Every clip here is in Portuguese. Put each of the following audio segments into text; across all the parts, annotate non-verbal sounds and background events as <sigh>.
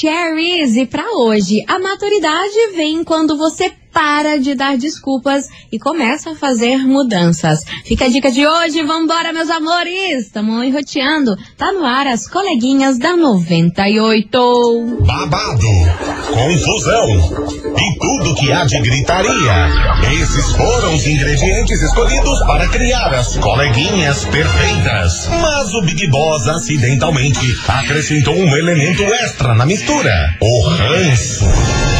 Cherries e para hoje, a maturidade vem quando você para de dar desculpas e começa a fazer mudanças. Fica a dica de hoje, vambora meus amores! Estamos enroteando. Tá no ar as coleguinhas da 98. Babado, confusão e tudo que há de gritaria. Esses foram os ingredientes escolhidos para criar as coleguinhas perfeitas. Mas o Big Boss acidentalmente acrescentou um elemento extra na mistura: o ranço.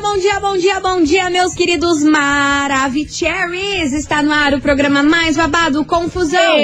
Bom dia, bom dia, bom dia, bom meus queridos Maravicheries! Está no ar o programa mais babado, Confusão.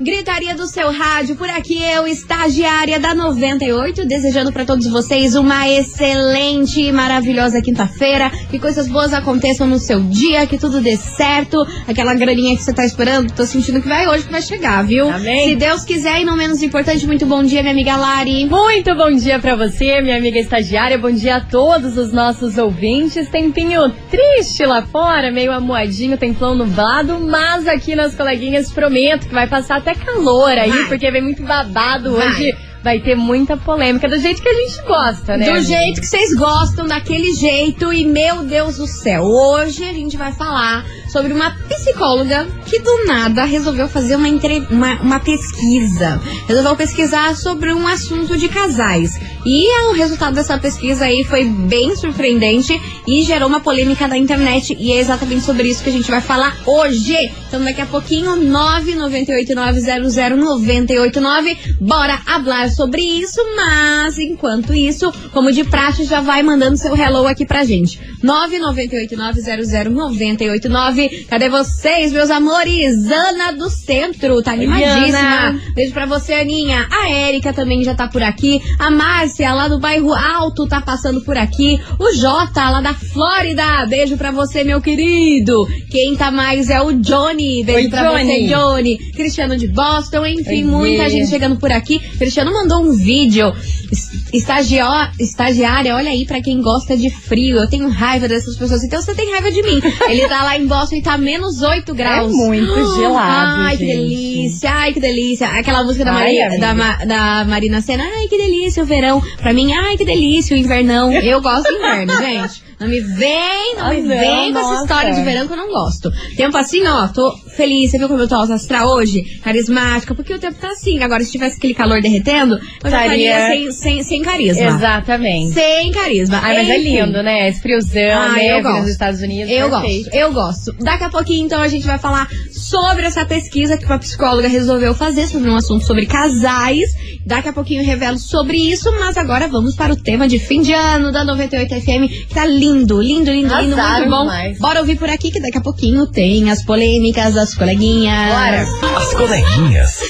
Gritaria do seu rádio, por aqui eu, estagiária da 98, desejando para todos vocês uma excelente e maravilhosa quinta-feira, que coisas boas aconteçam no seu dia, que tudo dê certo, aquela graninha que você tá esperando, tô sentindo que vai hoje, que vai chegar, viu? Amém. Se Deus quiser, e não menos importante, muito bom dia, minha amiga Lari. Muito bom dia pra você, minha amiga estagiária. Bom dia a todos os nossos ouvintes. Tempinho triste lá fora, meio amuadinho, templão nublado, mas aqui nas coleguinhas prometo que vai passar até calor aí, Vai. porque vem muito babado Vai. hoje. Vai ter muita polêmica, do jeito que a gente gosta, né? Do amiga? jeito que vocês gostam, daquele jeito. E meu Deus do céu, hoje a gente vai falar sobre uma psicóloga que do nada resolveu fazer uma, entre- uma, uma pesquisa. Resolveu pesquisar sobre um assunto de casais. E o resultado dessa pesquisa aí foi bem surpreendente e gerou uma polêmica na internet. E é exatamente sobre isso que a gente vai falar hoje. Então daqui a pouquinho, 998900989. Bora falar sobre isso, mas enquanto isso, como de praxe, já vai mandando seu hello aqui pra gente. 998900989. Cadê vocês, meus amores? Ana do Centro, tá animadíssima. Beijo pra você, Aninha. A Érica também já tá por aqui. A Márcia, lá do bairro Alto, tá passando por aqui. O Jota, lá da Flórida. Beijo pra você, meu querido. Quem tá mais é o Johnny. Beijo Oi, pra você, Johnny. Johnny. Cristiano de Boston, enfim, Oi, muita gente chegando por aqui. Cristiano mandou um vídeo. Es- Estagio, estagiária, olha aí pra quem gosta de frio. Eu tenho raiva dessas pessoas. Então você tem raiva de mim. <laughs> Ele tá lá em Boston e tá menos 8 graus. É muito <gasps> gelado, Ai, que gente. delícia. Ai, que delícia. Aquela música da, Ai, Maria, da, Ma- da Marina Senna. Ai, que delícia o verão. Pra mim, ai, que delícia o invernão. Eu gosto do inverno, <laughs> gente. Não me vem, não me não, vem com essa nossa. história de verão que eu não gosto. Tempo assim, ó, tô feliz. Você viu como eu tô alta astral hoje? Carismática, porque o tempo tá assim. Agora, se tivesse aquele calor derretendo, eu já Estaria- sem, sem, sem carisma. Exatamente. Sem carisma. Ai, mas é Enfim. lindo, né? Esse friozão, Ah, né? eu gosto. nos Estados Unidos. Eu perfeito. gosto, eu gosto. Daqui a pouquinho, então, a gente vai falar sobre essa pesquisa que uma psicóloga resolveu fazer sobre um assunto sobre casais. Daqui a pouquinho eu revelo sobre isso, mas agora vamos para o tema de fim de ano da 98 FM, que tá lindo, lindo, lindo, lindo, muito bom. demais. Bora ouvir por aqui que daqui a pouquinho tem as polêmicas das coleguinhas. Bora. As coleguinhas.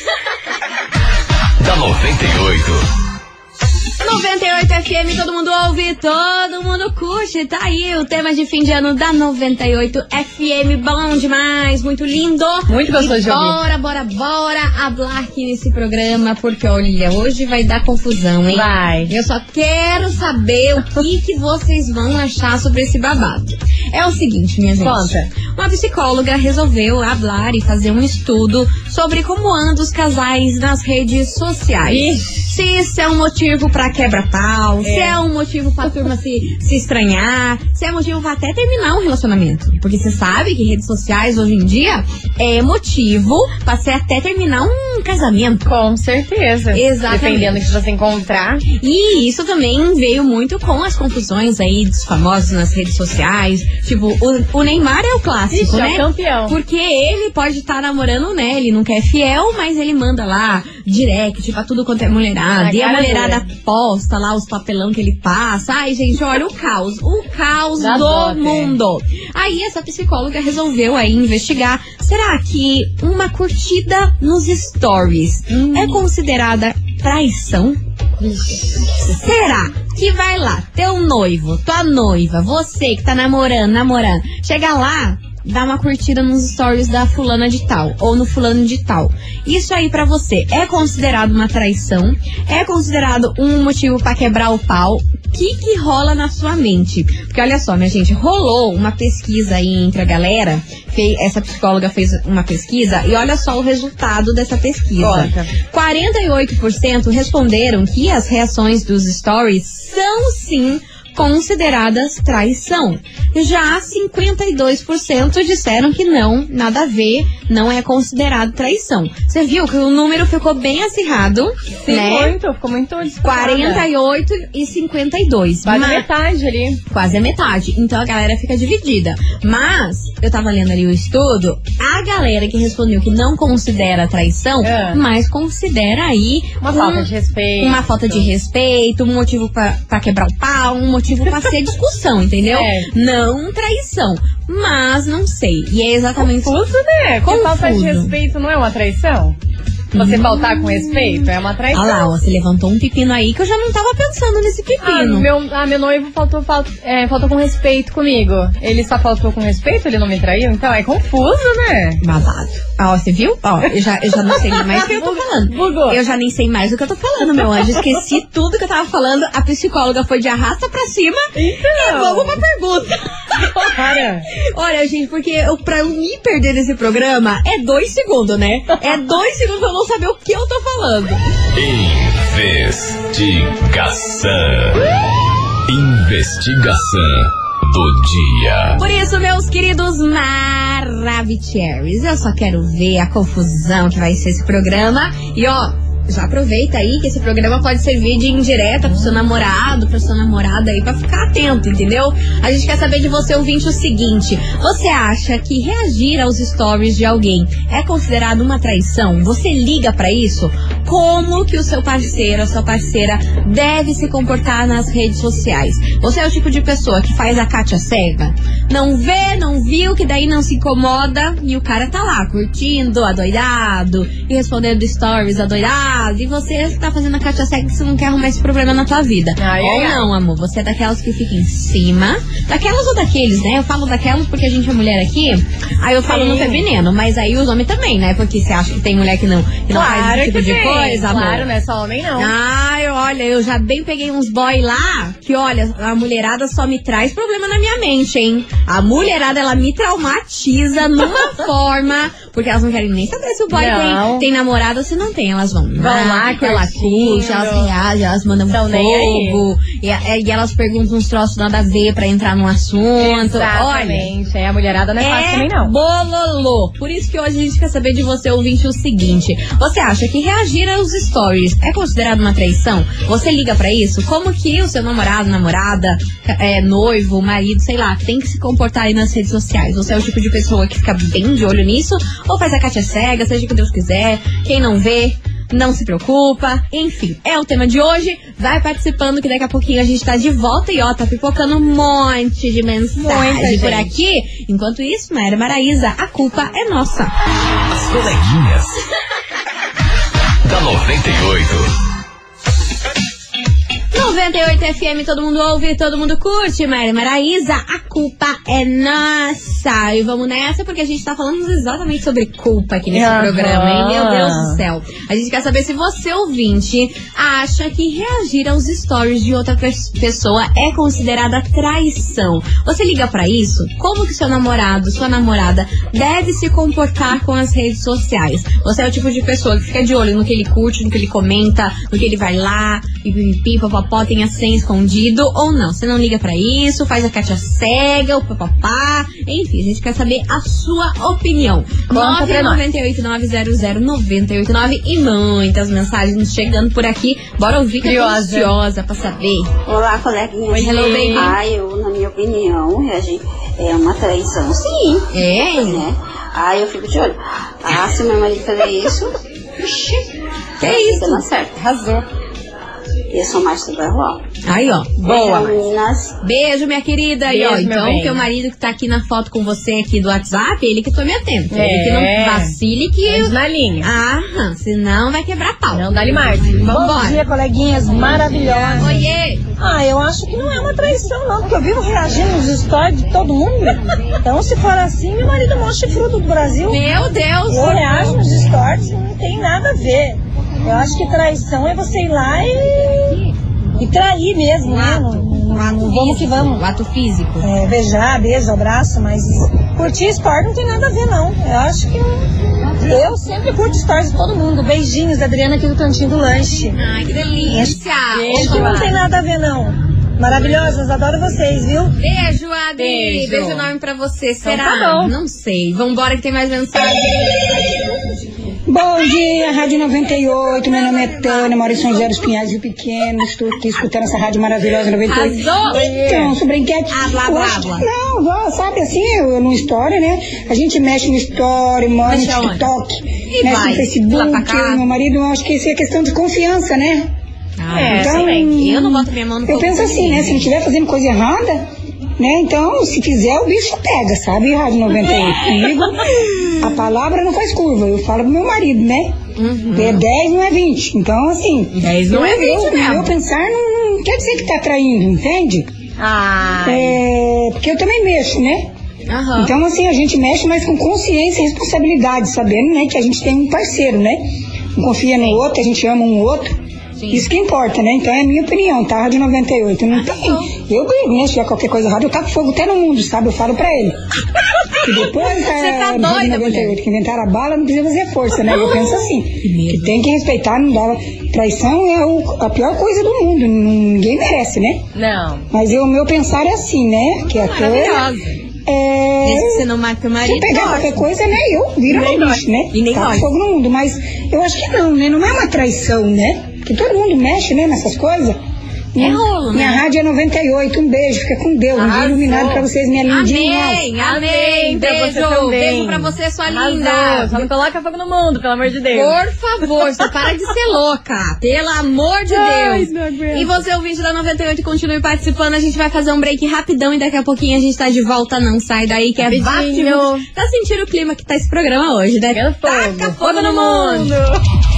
da 98. 98 FM, todo mundo ouve, todo mundo curte. Tá aí o tema de fim de ano da 98 FM. Bom demais, muito lindo. Muito gostoso de ouvir. Bora, bora, bora hablar aqui nesse programa, porque olha, hoje vai dar confusão, hein? Vai. Eu só quero saber o que, que vocês vão achar sobre esse babado. É o seguinte, minha gente. Conta. Uma psicóloga resolveu hablar e fazer um estudo sobre como andam os casais nas redes sociais. Ixi. Se isso é um motivo pra quebra-pau, se É. é motivo pra turma se, se estranhar, se é motivo pra até terminar um relacionamento. Porque você sabe que redes sociais hoje em dia é motivo pra você até terminar um casamento. Com certeza. Exatamente. Dependendo do que você encontrar. E isso também veio muito com as confusões aí dos famosos nas redes sociais. Tipo, o, o Neymar é o clássico, Ixi, é né? o campeão. Porque ele pode estar namorando, né? Ele nunca é fiel, mas ele manda lá direct pra tudo quanto é mulherada. Na e a mulherada dura. posta lá os papelão que ele passa. Ai, gente, olha o caos. O caos Dá do dó, mundo. Aí essa psicóloga resolveu aí investigar. Será que uma curtida nos stories Hum. é considerada traição? Será que vai lá, teu noivo, tua noiva, você que tá namorando, namorando, chega lá, dá uma curtida nos stories da fulana de tal ou no fulano de tal. Isso aí pra você é considerado uma traição? É considerado um motivo pra quebrar o pau? O que que rola na sua mente? Porque olha só, minha gente, rolou uma pesquisa aí entre a galera, fei- essa psicóloga fez uma pesquisa e olha só o resultado dessa pesquisa. Conta. 48% responderam que as reações dos stories são sim consideradas traição. Já 52% disseram que não, nada a ver, não é considerado traição. Você viu que o número ficou bem acirrado, Sim, né? muito, ficou muito disputada. 48 e 52. Quase Mas- metade ali. Quase a metade. Então a galera fica dividida. Mas, eu tava lendo ali o estudo, a galera que respondeu que não considera traição, É. mas considera aí Uma um- falta de respeito. uma falta de respeito, um motivo pra quebrar o pau, um motivo pra ser discussão, entendeu? É. Não traição. Mas não sei. E é exatamente. Confuso, né? Porque falta de respeito não é uma traição? Você faltar com respeito é uma traição. Olha lá, ó, você levantou um pepino aí que eu já não tava pensando nesse Ah, pepino. meu, ah, meu noivo faltou, faltou, é, faltou com respeito comigo. Ele só faltou com respeito? Ele não me traiu? Então é confuso, né? Babado. Ah, ó, você viu? Ó, eu já, eu já não sei mais o que eu tô falando. Bugou. Eu já nem sei mais o que eu tô falando, meu anjo. Esqueci tudo que eu tava falando. A psicóloga foi de arrasta pra cima. Então. Vamos pra pergunta. Para. Olha, gente, porque eu, pra eu me perder nesse programa é dois segundos, né? É dois segundos pra eu não saber o que eu tô falando. Investigação. Investigação do dia. Por isso, meus queridos Maravicheries, eu só quero ver a confusão que vai ser esse programa. E ó, já aproveita aí que esse programa pode servir de indireta pro seu namorado, pra sua namorada aí, pra ficar atento, entendeu? A gente quer saber de você, ouvinte, o seguinte: você acha que reagir aos stories de alguém é considerado uma traição? Você liga pra isso? Como que o seu parceiro, a sua parceira deve se comportar nas redes sociais? Você é o tipo de pessoa que faz a Kátia cega? Não vê, não viu, que daí não se incomoda e o cara tá lá curtindo, adoidado, e respondendo stories adoidado, e você tá fazendo a cega que você não quer arrumar esse problema na tua vida. Ai, ou ai, ai. não, amor, você é daquelas que fica em cima, daquelas ou daqueles, né? Eu falo daquelas porque a gente é mulher aqui, aí eu falo no Sim. feminino, mas aí os homens também, né? Porque você acha que tem mulher que não, que não faz esse tipo que de tem. coisa, amor. Claro, não é só homem, não. Ai, olha, eu já bem peguei uns boy lá que, olha, a mulherada só me traz problema na minha mente, hein? A mulherada, ela me traumatiza numa <laughs> forma, porque elas não querem nem saber se o boy tem, tem namorada ou se não tem. Elas vão, Vão lá, elas curtindo. curtem, elas reagem, elas mandam Tão fogo. E, e elas perguntam uns troços nada a ver pra entrar no assunto. Olha, Exatamente. É, a mulherada não é, fácil também, não. bololô. Por isso que hoje a gente quer saber de você, ouvinte, o seguinte. Você acha que reagir aos stories é considerado uma traição? Você liga pra isso? Como que o seu namorado, namorada, é, noivo, marido, sei lá, tem que se comportar aí nas redes sociais? Você é o tipo de pessoa que fica bem de olho nisso? Ou faz a Kátia cega, seja o que Deus quiser? Quem não vê... Não se preocupa, enfim, é o tema de hoje. Vai participando que daqui a pouquinho a gente tá de volta e ó, tá pipocando um monte de mensagem Muita por gente. aqui. Enquanto isso, Maíra Maraíza, a culpa é nossa. As coleguinhas. da 98. 98 FM, todo mundo ouve, todo mundo curte, Maíra Maraíza, a culpa é nossa. E vamos nessa porque a gente tá falando exatamente sobre culpa aqui nesse Aham. programa, hein? Meu Deus do céu. A gente quer saber se você, ouvinte, acha que reagir aos stories de outra pes- pessoa é considerada traição. Você liga pra isso? Como que seu namorado, sua namorada deve se comportar com as redes sociais? Você é o tipo de pessoa que fica de olho no que ele curte, no que ele comenta, no que ele vai lá, e pipipi, papapó, tem a senha escondido ou não? Você não liga pra isso, faz a Kátia cega, o papapá, enfim, a gente quer saber a sua opinião. Conta pra nós. 998900989 e muitas mensagens nos chegando por aqui. Bora ouvir que eu tô Curiosa. ansiosa pra saber. Olá, coleguinhas. Oi, hello, baby. Ah, eu, na minha opinião, é uma traição, sim. É? Né? Ah, eu fico de olho. Ah, se meu marido fazer isso, Que isso? dando certo. Arrasou. Eu sou mais do Barroal. Aí, ó. Boa. Beijo, meninas. Beijo, minha querida. e ó, Beijo, meu então, bem. teu marido que tá aqui na foto com você aqui do WhatsApp, ele que tome atento. É. Ele que não vacile que. Vamos na linha. Ah, senão vai quebrar pau. Não dá-lhe margem. Vambora. coleguinhas maravilhosas. Oiê! Ah, eu acho que não é uma traição, não, porque eu vivo reagindo nos stories de todo mundo. Então, se for assim, meu marido é o maior chifrudo do Brasil. Meu Deus! Eu reajo nos stories, não tem nada a ver. Eu acho que traição é você ir lá e, e trair mesmo, Um né? ato, não- um ato vamos que físico, vamos. um ato físico. É, beijar, beijo, abraço, mas curtir esporte não tem nada a ver, não. Eu acho que. Eu sempre curto stories de todo mundo. Beijinhos da Adriana aqui do Cantinho do Lanche. Ai, que delícia! Acho que não tem nada a ver, não. Maravilhosas, adoro vocês, viu? Beijo, Adri. Beijo. Beijo enorme pra você. Será? tá bom. Não sei. Vambora que tem mais mensagem. <laughs> Bom dia, Rádio 98. Meu nome é Tânia, moro em São José dos Pinhais, Rio Pequeno. Estou aqui escutando essa rádio maravilhosa 98. Arrasou! Então, sobre a enquete. Ah, blá, eu blá, blá. Não, vó, sabe assim, eu, no Story, né? A gente mexe no Story, mora no? TikTok, E mexe vai, no Facebook. cá. Meu marido, eu acho que isso é questão de confiança, né? Ah, É, então, eu não boto minha mão no Eu penso assim, né? Se ele estiver fazendo coisa errada, né? Então, se fizer, o bicho pega, sabe? Rádio 98. Comigo, <laughs> a palavra não faz curva. Eu falo pro meu marido, né? É 10, não é 20. Então, assim. 10 não é 20 eu, mesmo. meu pensar não, não quer dizer que tá traindo, entende? Ah, É, porque eu também mexo, né? Aham. Então, assim, a gente mexe, mas com consciência e responsabilidade, sabendo, né, que a gente tem um parceiro, né? Um confia no outro, a gente ama um outro. Isso que importa, né? Então é a minha opinião, tá? Rádio 98. Não tem. Eu brigo, né? Se tiver qualquer coisa errada, eu taco fogo até no mundo, sabe? Eu falo pra ele. E depois, <laughs> Você é, tá doida, 98, que inventaram a bala, não precisa fazer força, né? Eu penso assim. Que tem que respeitar, não dá. Traição é o- a pior coisa do mundo. Ninguém merece, né? não. Mas o meu pensar é assim, né? Que a coisa. É. Desde que você não mata o Se marido. eu pegar ótimo. qualquer coisa, né? Eu viro nós. bicho, né? E nem nós. fogo no mundo. Mas eu acho que não, né? Não é uma traição, né? Porque todo mundo mexe, né? Nessas coisas. É rolo, Minha né? rádio é 98. Um beijo. Fica com Deus. Um dia iluminado pra vocês, minha lindinha. Amém, amém. Amém pra Beijo, você também. beijo pra você, sua Arrasou. linda. Só não coloca fogo no mundo, pelo amor de Deus. Por favor, só para de ser louca. Pelo amor de Ai, Deus. E você, ouvinte da 98, continue participando. A gente vai fazer um break rapidão e daqui a pouquinho a gente tá de volta. Não sai daí, que é Rapidinho. Tá sentindo o clima que tá esse programa hoje, né? Pegando fogo. Taca fogo no mundo. As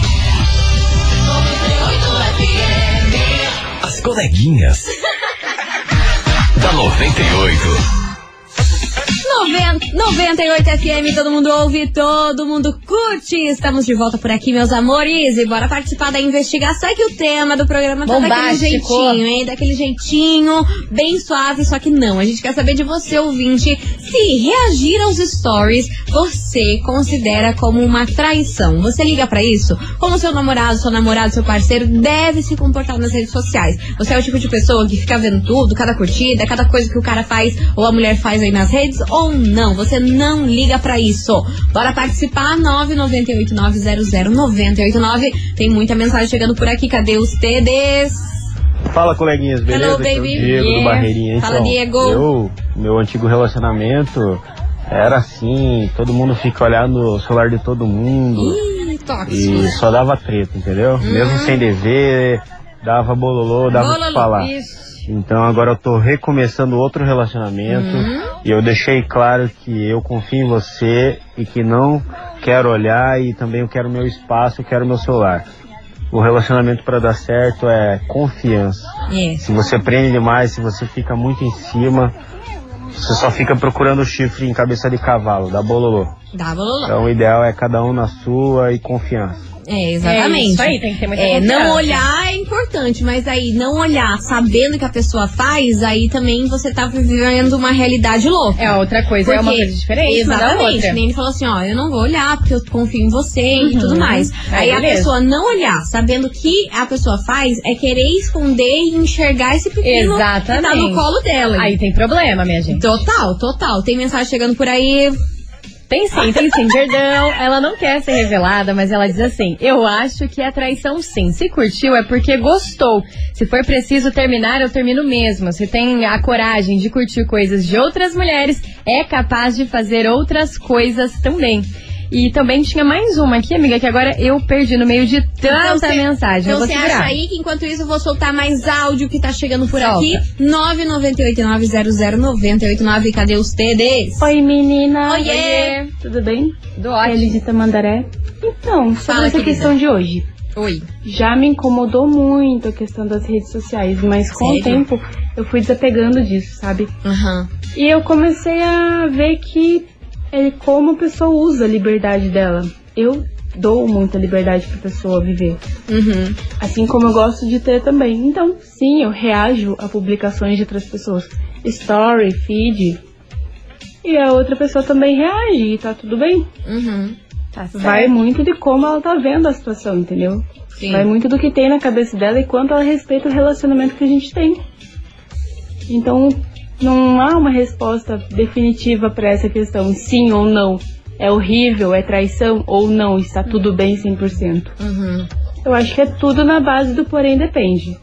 coleguinhas. da 98. 90, 98 FM, todo mundo ouve, todo mundo curte. Estamos de volta por aqui, meus amores. E bora participar da investigação. É que o tema do programa tá daquele jeitinho, hein? Daquele jeitinho, bem suave, só que não. A gente quer saber de você, ouvinte, se reagir aos stories você considera como uma traição. Você liga pra isso? Como seu namorado, seu namorado, seu parceiro deve se comportar nas redes sociais. Você é o tipo de pessoa que fica vendo tudo, cada curtida, cada coisa que o cara faz ou a mulher faz aí nas redes ou não? Você não liga pra isso. Bora participar 998900989. Tem muita mensagem chegando por aqui. Cadê os TDs? Fala, coleguinhas, beleza? Hello, Aqui é o baby. Diego Yeah. do Barreirinha. Fala, Então, Diego. Eu, meu antigo relacionamento era assim, todo mundo fica olhando o celular de todo mundo Ih, tóxico. e só dava treta, entendeu? Mesmo sem dever, dava bololô, dava Bololô, falar. Isso. Então agora eu tô recomeçando outro relacionamento Uhum. e eu deixei claro que eu confio em você e que não quero olhar e também eu quero meu espaço, eu quero meu celular. O relacionamento para dar certo é confiança. É. Se você prende demais, se você fica muito em cima, você só fica procurando o chifre em cabeça de cavalo, da bololô. Dá bololô. Então o ideal é cada um na sua e confiança. É, exatamente. É isso aí, tem que ter muita É, não olhar é importante, mas aí não olhar sabendo que a pessoa faz, aí também você tá vivendo uma realidade louca. É outra coisa, é uma Porque- coisa diferente da Exatamente. Nem ele falou assim, ó, eu não vou olhar porque eu confio em você e Uhum. tudo mais. Aí, Aí, a pessoa não olhar, sabendo que a pessoa faz, é querer esconder e enxergar esse pepino que tá Exatamente. no colo dela. Aí tem problema, minha gente. Total, total. Tem mensagem chegando por aí. Tem sim, tem sim. Perdão, ela não quer ser revelada, mas ela diz assim: Eu acho que é traição sim. Se curtiu é porque gostou. Se for preciso terminar, eu termino mesmo. Se tem a coragem de curtir coisas de outras mulheres, é capaz de fazer outras coisas também. E também tinha mais uma aqui, amiga, que agora eu perdi no meio de tanta você- mensagem. Então você acha aí que enquanto isso eu vou soltar mais áudio que tá chegando por Solta. aqui? 998900989. Cadê os TDs? Oi, menina. Oiê. Tudo bem? Do ótimo. Elisita Mandaré. Então, sobre Fala, essa querida. questão de hoje. Oi. Já me incomodou muito a questão das redes sociais, mas com Sério? o tempo eu fui desapegando disso, sabe? Aham. E eu comecei a ver que é como a pessoa usa a liberdade dela. Eu dou muita liberdade pra pessoa viver. Uhum. Assim como eu gosto de ter também. Então, sim, eu reajo a publicações de outras pessoas. Story, feed. E a outra pessoa também reage e tá tudo bem. Uhum. Tá. Vai muito de como ela tá vendo a situação, entendeu? Sim. Vai muito do que tem na cabeça dela e quanto ela respeita o relacionamento que a gente tem. Então, não há uma resposta definitiva para essa questão, sim ou não. É horrível, é traição ou não, está tudo bem 100%. Uhum. Eu acho que é tudo na base do porém depende.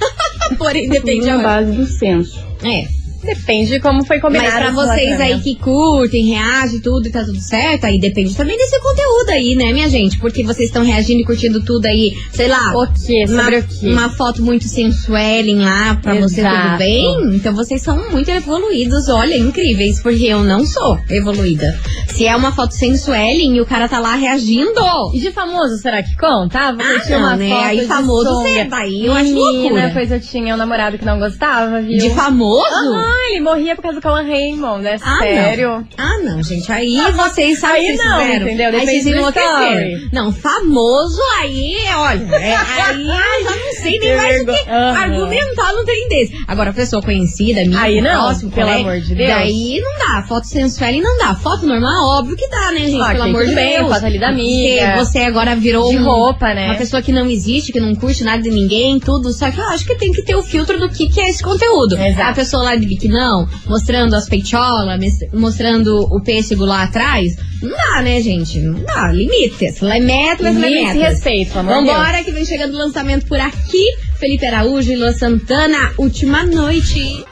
<laughs> Porém, depende tudo na base do senso. É. Depende de como foi combinado. Mas pra vocês aí que curtem, reagem tudo e tá tudo certo, aí depende também desse conteúdo aí, né, minha gente? Porque vocês estão reagindo e curtindo tudo aí, sei lá. O quê? Uma, Sobre o quê? uma foto muito sensuelen lá pra você tudo Exato. bem? Então vocês são muito evoluídos, olha, incríveis, porque eu não sou evoluída. Se é uma foto sensuelen e o cara tá lá reagindo. E de famoso, será que conta? Ah, vou Ah, curtir uma né? foto Aí de famoso, sunga. cê- daí eu acho loucura. pois eu tinha um namorado que não gostava, viu? De famoso? Ah, ele morria por causa do Cauã Raymond, é Ah, sério. Não. Ah, não, gente. Aí vocês sabem Aí que vocês não, fizeram. entendeu? Aí Depende vocês do story. Não, famoso aí, olha. é- aí <laughs> eu já não sei nem mais o que vergonha. Aham. argumentar num trem desse. Agora, pessoa conhecida, minha, Aí não, próximo, pelo colega, amor de Deus. Daí não dá. Foto sensual não dá. Foto normal, óbvio que dá, né, gente? Ah, pelo amor de bem, Deus. foto ali da amiga. Porque você agora virou De um- roupa, né? uma pessoa que não existe, que não curte nada de ninguém, tudo. Só que eu acho que tem que ter o filtro do que, que é esse conteúdo. Exato. A pessoa lá de biquinão, mostrando as peitolas, mes- mostrando o pêssego lá atrás. Não dá, né, gente? Não dá. Limites. Lemetas, Limite e lemetas. respeito, pelo amor de Deus. Vambora, que vem chegando o lançamento por aqui. Felipe Araújo e Luan Santana, Última Noite.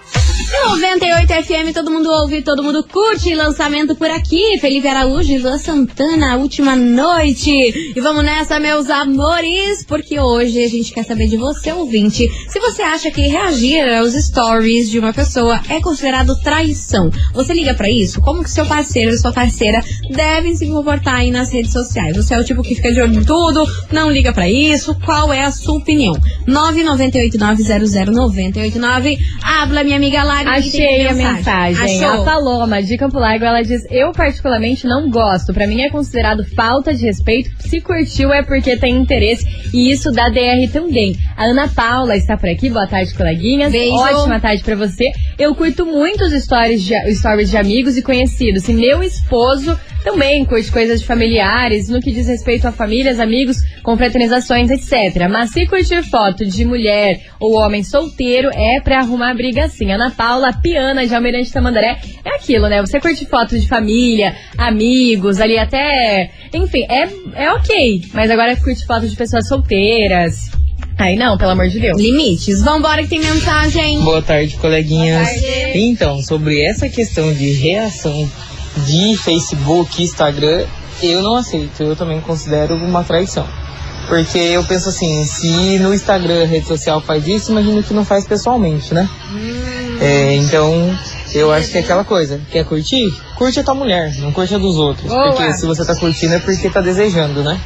98 FM, todo mundo ouve, todo mundo curte. Lançamento por aqui. Felipe Araújo e Luan Santana, Última Noite. E vamos nessa, meus amores, porque hoje a gente quer saber de você, ouvinte. Se você acha que reagir aos stories de uma pessoa é considerado traição. Você liga pra isso? Como que seu parceiro e sua parceira devem se comportar aí nas redes sociais? Você é o tipo que fica de olho em tudo, não liga pra isso? Qual é a sua opinião? 998900989. Habla, minha amiga Lari. Achei a mensagem. Achou? A Paloma, de Campo Largo, ela diz: Eu particularmente não gosto. Pra mim é considerado falta de respeito. Se curtiu é porque tem interesse. E isso dá DR também. A Ana Paula está por aqui. Boa tarde, coleguinhas. Beijo. Ótima tarde pra você. Eu curto muito os stories de, stories de amigos e conhecidos. E meu esposo também curte coisas de familiares, no que diz respeito a famílias, amigos, confraternizações, etc. Mas se curtir foto de mulher ou homem solteiro, é pra arrumar briga sim. Ana Paula, Piana, de Almirante Tamandaré, é aquilo, né? Você curte fotos de família, amigos, ali até... Enfim, é, é ok. Mas agora curte fotos de pessoas solteiras. Aí não, pelo amor de Deus. Limites. Vambora que tem mensagem. Boa tarde, coleguinhas. Boa tarde. Então, sobre essa questão de reação de Facebook, Instagram, eu não aceito. Eu também considero uma traição. Porque eu penso assim, se no Instagram rede social faz isso, imagino que não faz pessoalmente, né? É, então, eu acho que é aquela coisa. Quer curtir? Curte a tua mulher, não curte a dos outros. Boa. Porque se você tá curtindo é porque tá desejando, né?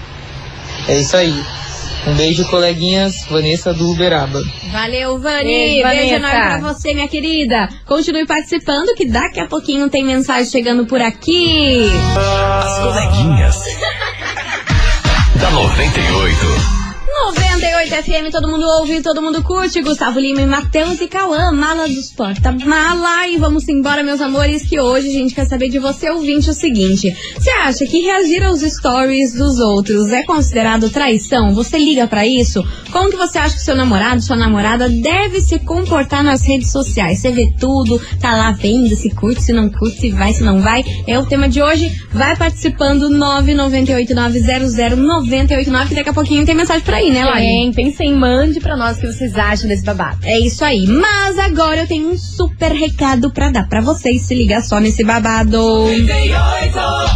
É isso aí. Um beijo, coleguinhas. Vanessa do Uberaba. Valeu, Vani. Beijo, Beijo enorme pra você, minha querida. Continue participando, que daqui a pouquinho tem mensagem chegando por aqui. As coleguinhas. da 98. 98 FM, todo mundo ouve, todo mundo curte. Gustavo Lima e Matheus e Cauã, mala dos porta-mala. E vamos embora, meus amores, que hoje a gente quer saber de você, ouvinte, o seguinte. Você acha que reagir aos stories dos outros é considerado traição? Você liga pra isso? Como que você acha que seu namorado, sua namorada deve se comportar nas redes sociais? Você vê tudo, tá lá vendo se curte, se não curte, se vai, se não vai. É o tema de hoje. Vai participando 998900989 que daqui a pouquinho tem mensagem por aí, né, Lari? Tem, tem sim. Mande pra nós o que vocês acham desse babado. É isso aí. Mas agora eu tenho um super recado pra dar pra vocês. Se liga só nesse babado.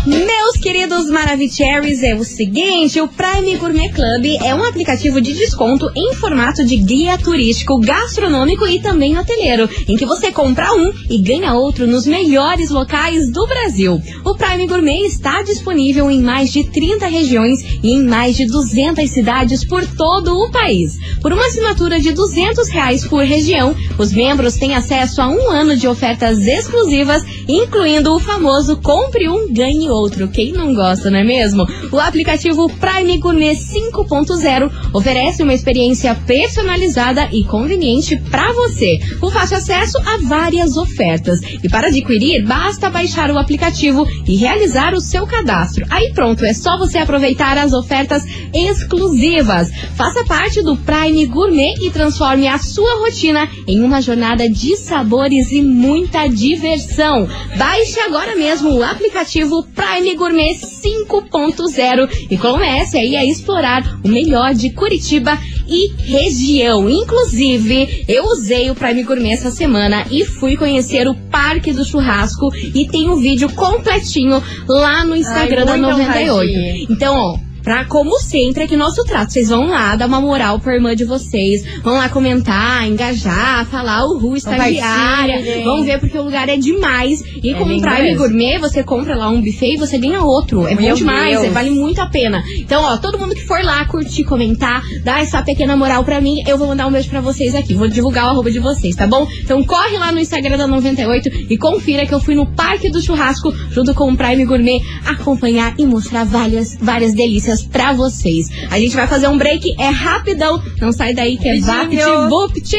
Meus queridos Maravicheries, é o seguinte, o Prime Gourmet Club é um aplicativo de desconto em formato de guia turístico, gastronômico e também hoteleiro, em que você compra um e ganha outro nos melhores locais do Brasil. O Prime Gourmet está disponível em mais de 30 regiões e em mais de 200 cidades por todo o país. Por uma assinatura de 200 reais por região, os membros têm acesso a um ano de ofertas exclusivas, incluindo o famoso compre um, ganhe outro. Quem não gosta, não é mesmo? O aplicativo Prime Gourmet 5.0 oferece uma experiência personalizada e conveniente para você, com fácil acesso a várias ofertas. E para adquirir, basta baixar o aplicativo e realizar o seu cadastro. Aí pronto, é só você aproveitar as ofertas exclusivas. Faça parte do Prime Gourmet e transforme a sua rotina em uma jornada de sabores e muita diversão. Baixe agora mesmo o aplicativo Prime Gourmet 5.0 e comece aí a explorar o melhor de Curitiba e região. Inclusive, eu usei o Prime Gourmet essa semana e fui conhecer o Parque do Churrasco e tem um vídeo completinho lá no Instagram da muito 98. honradinha. Então, ó, Pra, como sempre, aqui nosso trato. Vocês vão lá dar uma moral pra irmã de vocês. Vão lá comentar, engajar, falar o Ru estagiária. Vão ver porque o lugar é demais. E É com o Prime. Gourmet, você compra lá um buffet e você ganha outro. É bom Meu demais, Deus. é, vale muito a pena. Então, ó, todo mundo que for lá curtir, comentar, dar essa pequena moral pra mim, eu vou mandar um beijo pra vocês aqui. Vou divulgar o arroba de vocês, tá bom? Então corre lá no Instagram da 98 e confira que eu fui no Parque do Churrasco junto com o Prime Gourmet acompanhar e mostrar várias, várias delícias pra vocês. A gente vai fazer um break, é rapidão. Não sai daí que é Vapt Vupt!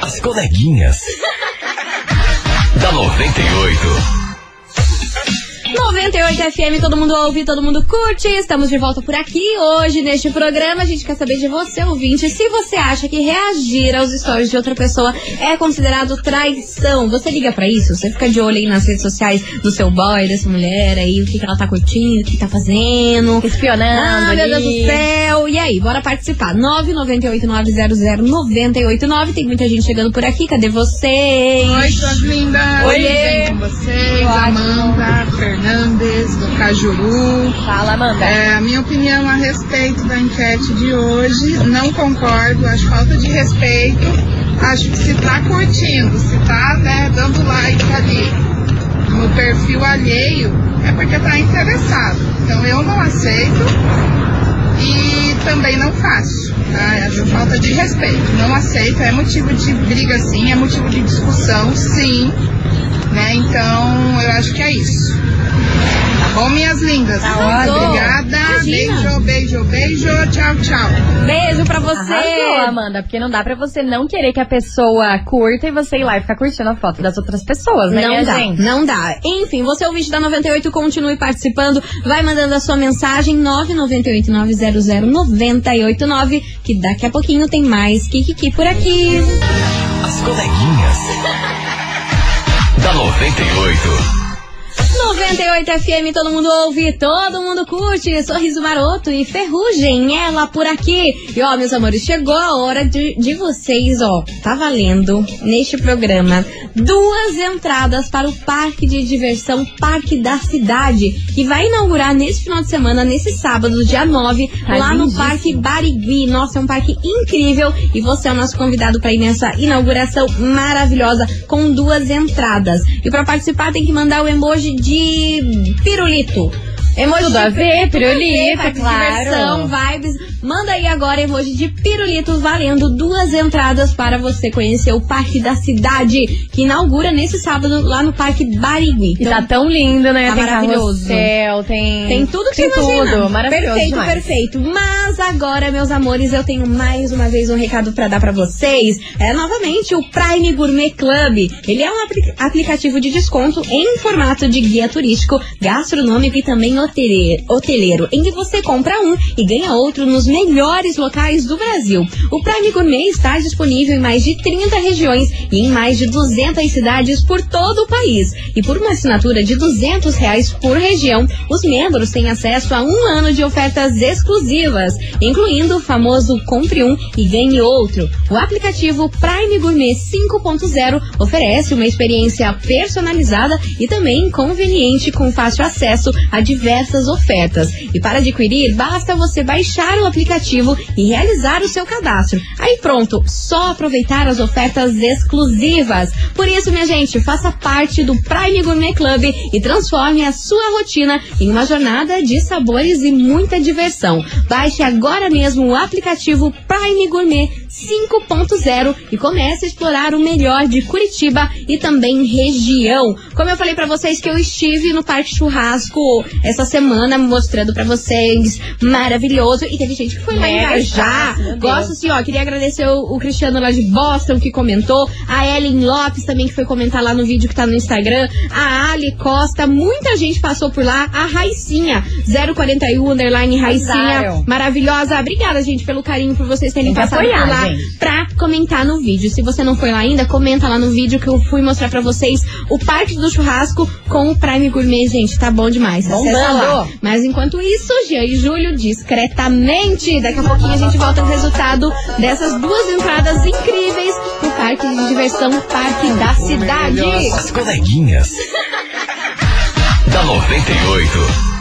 As coleguinhas. <laughs> da 98. 98 FM, todo mundo ouve, todo mundo curte. Estamos de volta por aqui hoje neste programa. A gente quer saber de você, ouvinte, se você acha que reagir aos stories de outra pessoa é considerado traição. Você liga pra isso? Você fica de olho aí nas redes sociais do seu boy, dessa mulher aí, o que, que ela tá curtindo, o que tá fazendo. Espionando Ah, meu Deus do céu. E aí, bora participar. 998900989. Tem muita gente chegando por aqui. Cadê vocês? Oi, suas lindas! Oiê. Tudo bem com vocês? Amanda Fernandes, do Cajuru. Fala, Amanda. É, a minha opinião a respeito da enquete de hoje, não concordo, acho falta de respeito. Acho que se tá curtindo, se tá né, dando like ali no perfil alheio, é porque tá interessado. Então eu não aceito e também não faço. Tá? Acho falta de respeito. Não aceito, é motivo de briga sim, é motivo de discussão sim. Né? Então eu acho que é isso. Tá bom, minhas lindas? Arrasou. Obrigada. Imagina. Beijo, beijo, beijo. Tchau, tchau. Beijo pra você. Arrasou, Amanda, porque não dá pra você não querer que a pessoa curta e você ir lá e ficar curtindo a foto das outras pessoas, né, Não dá, gente? não dá. Enfim, você ouvinte da 98, continue participando. Vai mandando a sua mensagem 998-900-989, que daqui a pouquinho tem mais Kikiki por aqui. As coleguinhas. <laughs> da 98. 98 FM, todo mundo ouve, todo mundo curte. Sorriso maroto e ferrugem, ela por aqui. E ó, meus amores, chegou a hora de, de vocês, ó, tá valendo neste programa duas entradas para o Parque de Diversão Parque da Cidade, que vai inaugurar nesse final de semana, nesse sábado, dia 9, Tá lá no lindíssimo. Parque Barigui. Nossa, é um parque incrível e você é o nosso convidado para ir nessa inauguração maravilhosa com duas entradas. E para participar tem que mandar o emoji de pirulito. Emoji Tudo de a ver, pirulito, de claro. diversão, vibes. Manda aí agora emoji de pirulito valendo duas entradas para você conhecer o Parque da Cidade, que inaugura nesse sábado lá no Parque Barigui. E tá tão lindo, né? Tá tem maravilhoso. carrossel, tem... Tem tudo que tem você imagina. tudo, maravilhoso Perfeito, demais. perfeito. Mas agora, meus amores, eu tenho mais uma vez um recado pra dar pra vocês. É novamente o Prime Gourmet Club. Ele é um apli- aplicativo de desconto em formato de guia turístico, gastronômico e também hotele- hoteleiro, em que você compra um e ganha outro nos melhores locais do Brasil. O Prime Gourmet está disponível em mais de 30 regiões e em mais de 200 cidades por todo o país. E por uma assinatura de 200 reais por região, os membros têm acesso a um ano de ofertas exclusivas, incluindo o famoso Compre Um e Ganhe Outro. O aplicativo Prime Gourmet 5.0 oferece uma experiência personalizada e também conveniente com fácil acesso a diversas ofertas. E para adquirir, basta você baixar o aplicativo e realizar o seu cadastro. Aí pronto, só aproveitar as ofertas exclusivas. Por isso, minha gente, faça parte do Prime Gourmet Club e transforme a sua rotina em uma jornada de sabores e muita diversão. Baixe agora mesmo o aplicativo Prime Gourmet 5.0 e comece a explorar o melhor de Curitiba e também região. Como eu falei para vocês que eu estive no Parque Churrasco essa semana mostrando para vocês, maravilhoso. E teve gente que foi lá Mega engajar. meu Gosto assim, ó, queria agradecer o, o Cristiano lá de Boston que comentou, a Ellen Lopes também que foi comentar lá no vídeo que tá no Instagram, a Ali Costa, muita gente passou por lá, a Raicinha, 041 underline Raicinha, maravilhosa. Obrigada, gente, pelo carinho por vocês terem passado por lá gente. pra comentar no vídeo. Se você não foi lá ainda, comenta lá no vídeo que eu fui mostrar pra vocês o Parque do Churrasco com o Prime Gourmet, gente. Tá bom demais. Acessa Bombando. lá. Mas enquanto isso, Jean e Júlio, discretamente. Daqui a pouquinho a gente volta com o resultado dessas duas entradas incríveis no Parque de Diversão Parque da Cidade. As coleguinhas. <laughs> da 98.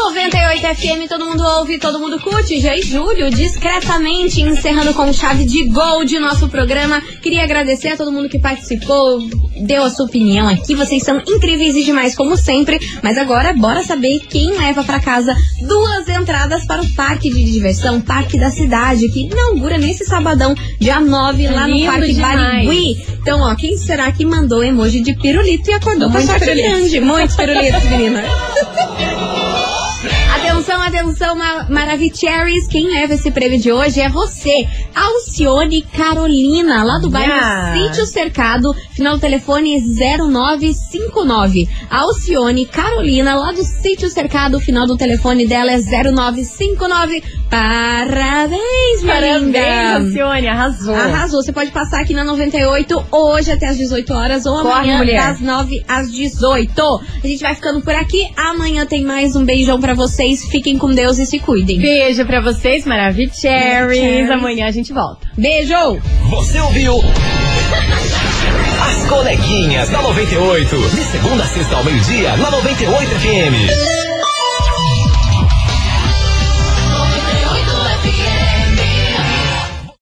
98 FM, todo mundo ouve, todo mundo curte. Já e Júlio, discretamente encerrando com chave de gol de nosso programa. Queria agradecer a todo mundo que participou, deu a sua opinião aqui. Vocês são incríveis e demais, como sempre. Mas agora, bora saber quem leva pra casa duas entradas para o Parque de Diversão, Parque da Cidade, que inaugura nesse sabadão, dia 9, lá no Parque demais. Barigui. Então, ó, quem será que mandou emoji de pirulito e acordou com a sorte pirulitos. grande? Muitos <laughs> pirulitos, menina. <laughs> Atenção, atenção, Ma- Maravicheries. Quem leva esse prêmio de hoje é você, Alcione Carolina, lá do bairro Yes. Sítio Cercado, final do telefone 0959. Alcione Carolina, lá do Sítio Cercado, final do telefone dela é 0959. Parabéns, Parabéns. Alcione, arrasou. Arrasou. Você pode passar aqui na 98 hoje até às 18 horas ou Corre, amanhã mulher. das 9 às 18. A gente vai ficando por aqui. Amanhã tem mais um beijão pra vocês. Fiquem com Deus e se cuidem. Beijo pra vocês, Maravicheries. Cherries. Amanhã a gente volta. Beijo! Você ouviu? As coleguinhas da 98. De segunda a sexta ao meio-dia, na 98 FM.